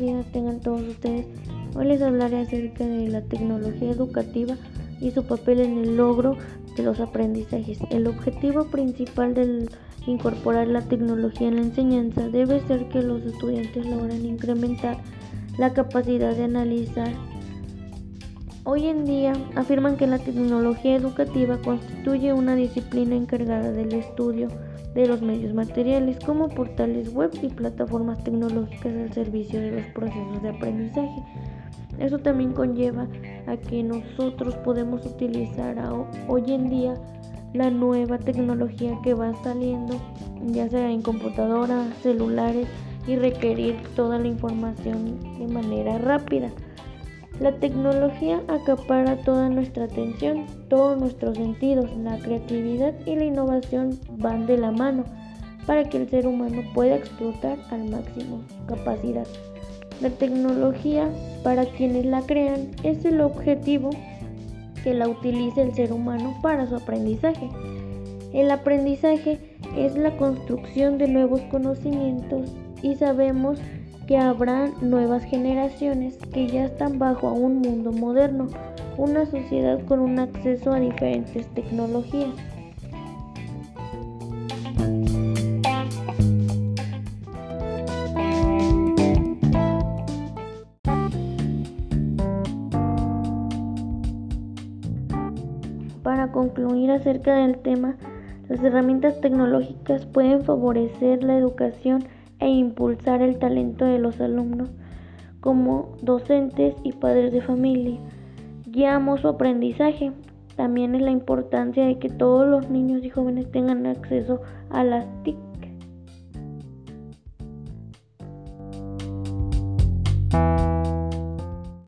días tengan todos ustedes. Hoy les hablaré acerca de la tecnología educativa y su papel en el logro de los aprendizajes. El objetivo principal de incorporar la tecnología en la enseñanza debe ser que los estudiantes logren incrementar la capacidad de analizar. Hoy en día afirman que la tecnología educativa constituye una disciplina encargada del estudio de los medios materiales como portales web y plataformas tecnológicas al servicio de los procesos de aprendizaje. Eso también conlleva a que nosotros podemos utilizar hoy en día la nueva tecnología que va saliendo, ya sea en computadoras, celulares y requerir toda la información de manera rápida. La tecnología acapara toda nuestra atención, todos nuestros sentidos, la creatividad y la innovación van de la mano para que el ser humano pueda explotar al máximo su capacidad. La tecnología, para quienes la crean, es el objetivo que la utilice el ser humano para su aprendizaje. El aprendizaje es la construcción de nuevos conocimientos y sabemos que habrá nuevas generaciones que ya están bajo un mundo moderno, una sociedad con un acceso a diferentes tecnologías. Para concluir acerca del tema, las herramientas tecnológicas pueden favorecer la educación e impulsar el talento de los alumnos como docentes y padres de familia. Guiamos su aprendizaje. También es la importancia de que todos los niños y jóvenes tengan acceso a las TIC